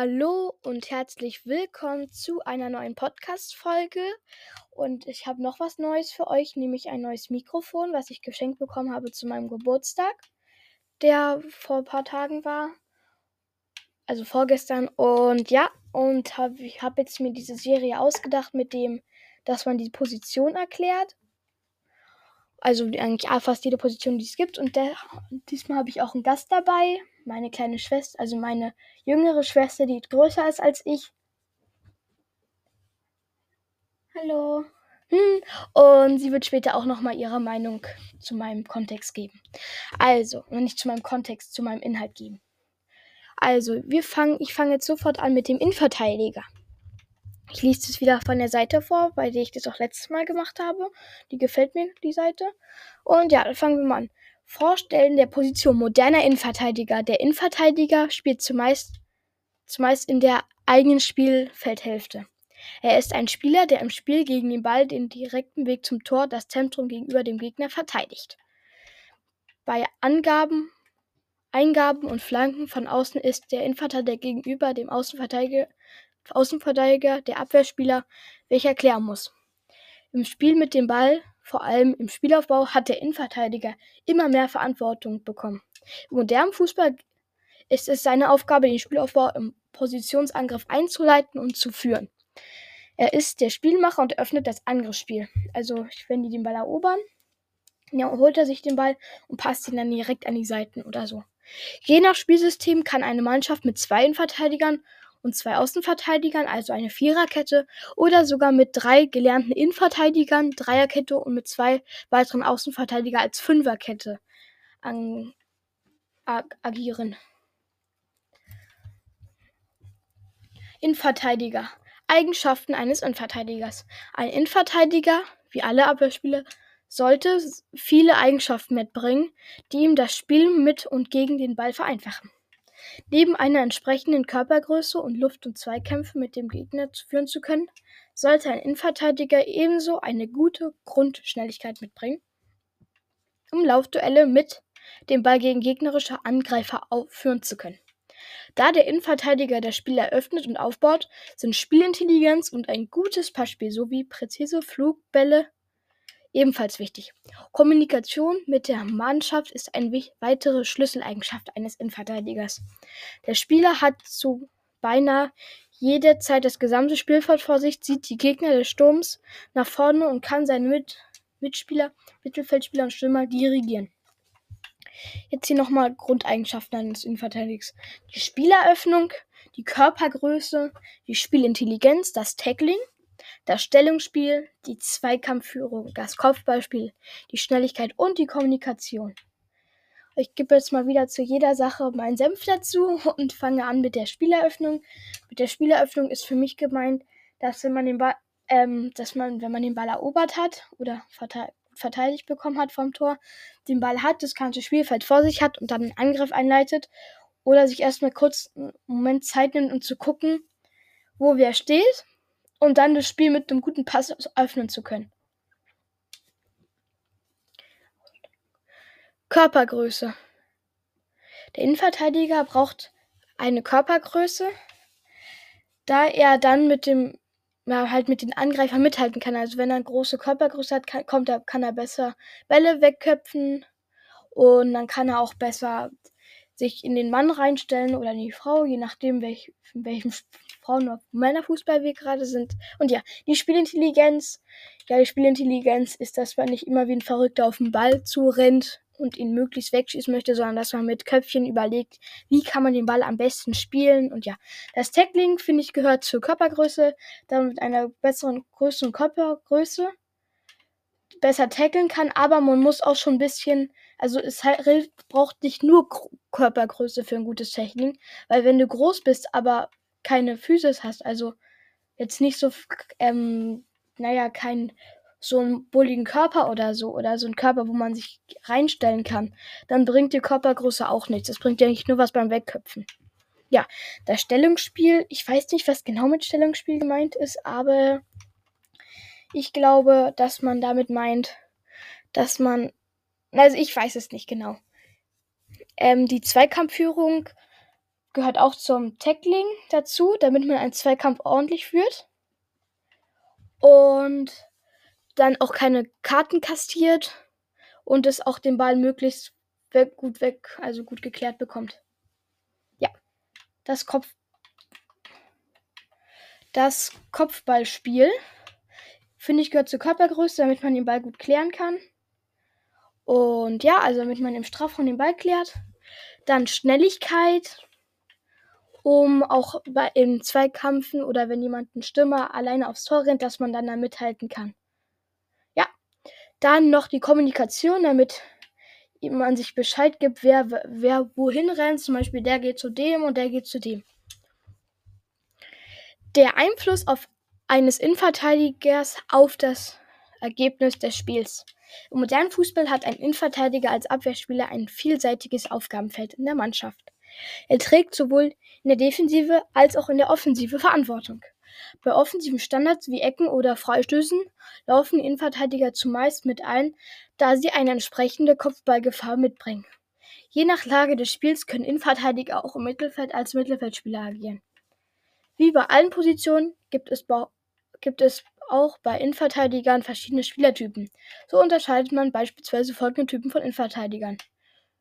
Hallo und herzlich willkommen zu einer neuen Podcast-Folge. Und ich habe noch was Neues für euch, nämlich ein neues Mikrofon, was ich geschenkt bekommen habe zu meinem Geburtstag, der vor ein paar Tagen war. Also vorgestern. Und ja, und hab, ich habe jetzt mir diese Serie ausgedacht, mit dem, dass man die Position erklärt. Also eigentlich fast jede Position, die es gibt. Und der, diesmal habe ich auch einen Gast dabei. Meine kleine Schwester, also meine jüngere Schwester, die größer ist als ich. Hallo. Hm. Und sie wird später auch nochmal ihre Meinung zu meinem Kontext geben. Also, nicht zu meinem Kontext, zu meinem Inhalt geben. Also, wir fangen, ich fange jetzt sofort an mit dem Innenverteidiger. Ich lese es wieder von der Seite vor, bei der ich das auch letztes Mal gemacht habe. Die gefällt mir, die Seite. Und ja, dann fangen wir mal an. Vorstellen der Position moderner Innenverteidiger. Der Innenverteidiger spielt zumeist, zumeist in der eigenen Spielfeldhälfte. Er ist ein Spieler, der im Spiel gegen den Ball den direkten Weg zum Tor, das Zentrum gegenüber dem Gegner verteidigt. Bei Angaben, Eingaben und Flanken von außen ist der Innenverteidiger gegenüber dem Außenverteidiger Außenverteidiger der Abwehrspieler, welcher klären muss. Im Spiel mit dem Ball, vor allem im Spielaufbau, hat der Innenverteidiger immer mehr Verantwortung bekommen. Im modernen Fußball ist es seine Aufgabe, den Spielaufbau im Positionsangriff einzuleiten und zu führen. Er ist der Spielmacher und öffnet das Angriffsspiel. Also, wenn die den Ball erobern, ja, holt er sich den Ball und passt ihn dann direkt an die Seiten oder so. Je nach Spielsystem kann eine Mannschaft mit zwei Innenverteidigern und zwei Außenverteidigern, also eine Viererkette, oder sogar mit drei gelernten Innenverteidigern, Dreierkette und mit zwei weiteren Außenverteidigern als Fünferkette ag agieren. Innenverteidiger. Eigenschaften eines Innenverteidigers. Ein Innenverteidiger, wie alle Abwehrspieler, sollte viele Eigenschaften mitbringen, die ihm das Spiel mit und gegen den Ball vereinfachen. Neben einer entsprechenden Körpergröße und Luft- und Zweikämpfe mit dem Gegner führen zu können, sollte ein Innenverteidiger ebenso eine gute Grundschnelligkeit mitbringen, um Laufduelle mit dem Ball gegen gegnerische Angreifer führen zu können. Da der Innenverteidiger das Spiel eröffnet und aufbaut, sind Spielintelligenz und ein gutes Passspiel sowie präzise Flugbälle ebenfalls wichtig. Kommunikation mit der Mannschaft ist eine weitere Schlüsseleigenschaft eines Innenverteidigers. Der Spieler hat zu beinahe jeder Zeit das gesamte Spielfeld vor sich, sieht die Gegner des Sturms nach vorne und kann seine Mit Mitspieler, Mittelfeldspieler und Stürmer dirigieren. Jetzt hier nochmal Grundeigenschaften eines Innenverteidigers. Die Spieleröffnung, die Körpergröße, die Spielintelligenz, das Tackling, das Stellungsspiel, die Zweikampfführung, das Kopfballspiel, die Schnelligkeit und die Kommunikation. Ich gebe jetzt mal wieder zu jeder Sache meinen Senf dazu und fange an mit der Spieleröffnung. Mit der Spieleröffnung ist für mich gemeint, dass wenn man den Ball, ähm, dass man, wenn man den Ball erobert hat oder verteidigt bekommen hat vom Tor, den Ball hat, das ganze Spielfeld vor sich hat und dann einen Angriff einleitet oder sich erstmal kurz einen Moment Zeit nimmt, um zu gucken, wo wer steht um dann das Spiel mit einem guten Pass öffnen zu können. Körpergröße. Der Innenverteidiger braucht eine Körpergröße, da er dann mit dem ja, halt mit den Angreifern mithalten kann. Also wenn er eine große Körpergröße hat, kann, kommt er, kann er besser Bälle wegköpfen und dann kann er auch besser sich in den Mann reinstellen oder in die Frau, je nachdem, welch, in welchem Frauen- oder Männerfußball wir gerade sind. Und ja, die Spielintelligenz. Ja, die Spielintelligenz ist, dass man nicht immer wie ein Verrückter auf den Ball zurennt und ihn möglichst wegschießen möchte, sondern dass man mit Köpfchen überlegt, wie kann man den Ball am besten spielen. Und ja, das Tackling, finde ich, gehört zur Körpergröße. Dann mit einer besseren, größeren Körpergröße besser tackeln kann, aber man muss auch schon ein bisschen, also es braucht nicht nur Körpergröße für ein gutes Tackling, weil wenn du groß bist, aber keine Physis hast, also jetzt nicht so, ähm, naja, kein so einen bulligen Körper oder so, oder so einen Körper, wo man sich reinstellen kann, dann bringt die Körpergröße auch nichts. Das bringt ja nicht nur was beim Wegköpfen. Ja, das Stellungsspiel, ich weiß nicht, was genau mit Stellungsspiel gemeint ist, aber ich glaube, dass man damit meint, dass man. Also ich weiß es nicht genau. Ähm, die Zweikampfführung gehört auch zum Tackling dazu, damit man einen Zweikampf ordentlich führt. Und dann auch keine Karten kastiert und es auch den Ball möglichst weg, gut weg, also gut geklärt bekommt. Ja, das Kopf das Kopfballspiel finde ich gehört zur Körpergröße, damit man den Ball gut klären kann. Und ja, also damit man im Strafraum den Ball klärt. Dann Schnelligkeit, um auch bei, im Zweikampfen oder wenn jemand einen Stürmer alleine aufs Tor rennt, dass man dann da mithalten kann. Ja, dann noch die Kommunikation, damit man sich Bescheid gibt, wer, wer wohin rennt. Zum Beispiel der geht zu dem und der geht zu dem. Der Einfluss auf eines Innenverteidigers auf das Ergebnis des Spiels. Im modernen Fußball hat ein Innenverteidiger als Abwehrspieler ein vielseitiges Aufgabenfeld in der Mannschaft. Er trägt sowohl in der Defensive als auch in der Offensive Verantwortung. Bei offensiven Standards wie Ecken oder Freistößen laufen Innenverteidiger zumeist mit ein, da sie eine entsprechende Kopfballgefahr mitbringen. Je nach Lage des Spiels können Innenverteidiger auch im Mittelfeld als Mittelfeldspieler agieren. Wie bei allen Positionen gibt es, gibt es auch bei Innenverteidigern verschiedene Spielertypen. So unterscheidet man beispielsweise folgende Typen von Innenverteidigern.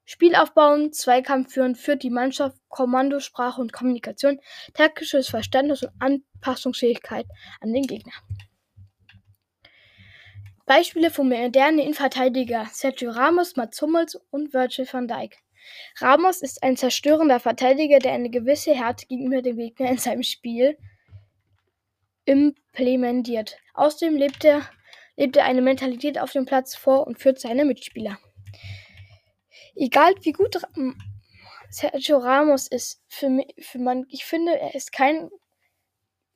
Spiel aufbauen, Zweikampf führen, führt die Mannschaft, Kommandosprache und Kommunikation, taktisches Verständnis und Anpassungsfähigkeit an den Gegner. Beispiele von modernen Innenverteidiger Sergio Ramos, Mats Hummels und Virgil van Dijk. Ramos ist ein zerstörender Verteidiger, der eine gewisse Härte gegenüber dem Gegner in seinem Spiel implementiert. Außerdem lebt er, eine Mentalität auf dem Platz vor und führt seine Mitspieler. Egal wie gut Sergio Ramos ist, für mich, für man, ich finde, er ist kein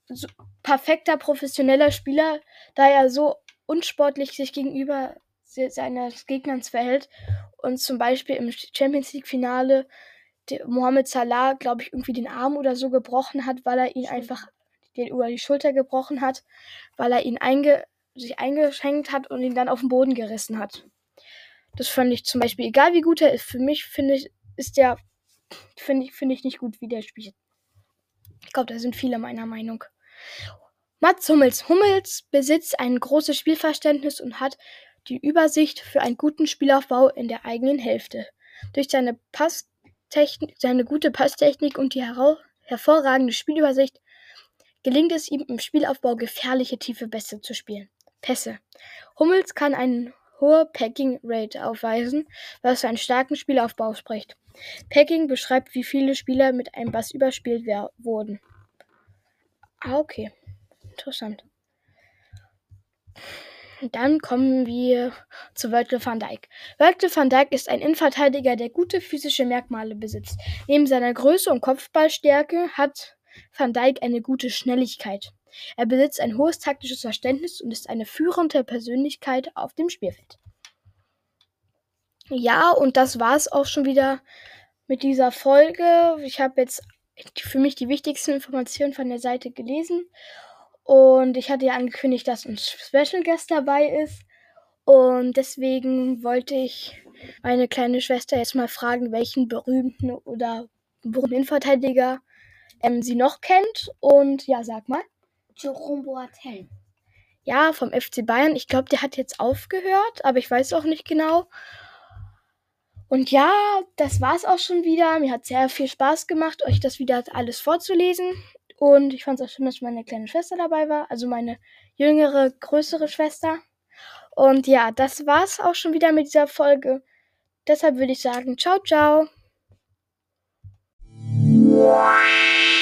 so perfekter professioneller Spieler, da er so unsportlich sich gegenüber seines Gegners verhält und zum Beispiel im Champions League Finale Mohamed Salah, glaube ich, irgendwie den Arm oder so gebrochen hat, weil er ihn einfach den über die Schulter gebrochen hat, weil er ihn einge sich eingeschenkt hat und ihn dann auf den Boden gerissen hat. Das fand ich zum Beispiel, egal wie gut er ist, für mich finde ich, ist der, finde ich, finde ich nicht gut, wie der spielt. Ich glaube, da sind viele meiner Meinung. Mats Hummels. Hummels besitzt ein großes Spielverständnis und hat die Übersicht für einen guten Spielaufbau in der eigenen Hälfte. Durch seine, Passtechnik, seine gute Passtechnik und die hervorragende Spielübersicht gelingt es ihm im Spielaufbau gefährliche tiefe Pässe zu spielen. Pässe. Hummels kann eine hohe Packing Rate aufweisen, was für einen starken Spielaufbau spricht. Packing beschreibt, wie viele Spieler mit einem Bass überspielt wurden. Ah, okay. Interessant. Dann kommen wir zu Virgil van Dijk. Virgil van Dijk ist ein Innenverteidiger, der gute physische Merkmale besitzt. Neben seiner Größe und Kopfballstärke hat Van Dijk eine gute Schnelligkeit. Er besitzt ein hohes taktisches Verständnis und ist eine führende Persönlichkeit auf dem Spielfeld. Ja, und das war es auch schon wieder mit dieser Folge. Ich habe jetzt für mich die wichtigsten Informationen von der Seite gelesen. Und ich hatte ja angekündigt, dass ein Special Guest dabei ist. Und deswegen wollte ich meine kleine Schwester jetzt mal fragen, welchen berühmten oder berühmten Innenverteidiger ähm, sie noch kennt. Und ja, sag mal. Jerome Boateng. Ja, vom FC Bayern. Ich glaube, der hat jetzt aufgehört, aber ich weiß auch nicht genau. Und ja, das war es auch schon wieder. Mir hat sehr viel Spaß gemacht, euch das wieder alles vorzulesen. Und ich fand es auch schön, dass meine kleine Schwester dabei war. Also meine jüngere, größere Schwester. Und ja, das war es auch schon wieder mit dieser Folge. Deshalb würde ich sagen, ciao, ciao. Wow.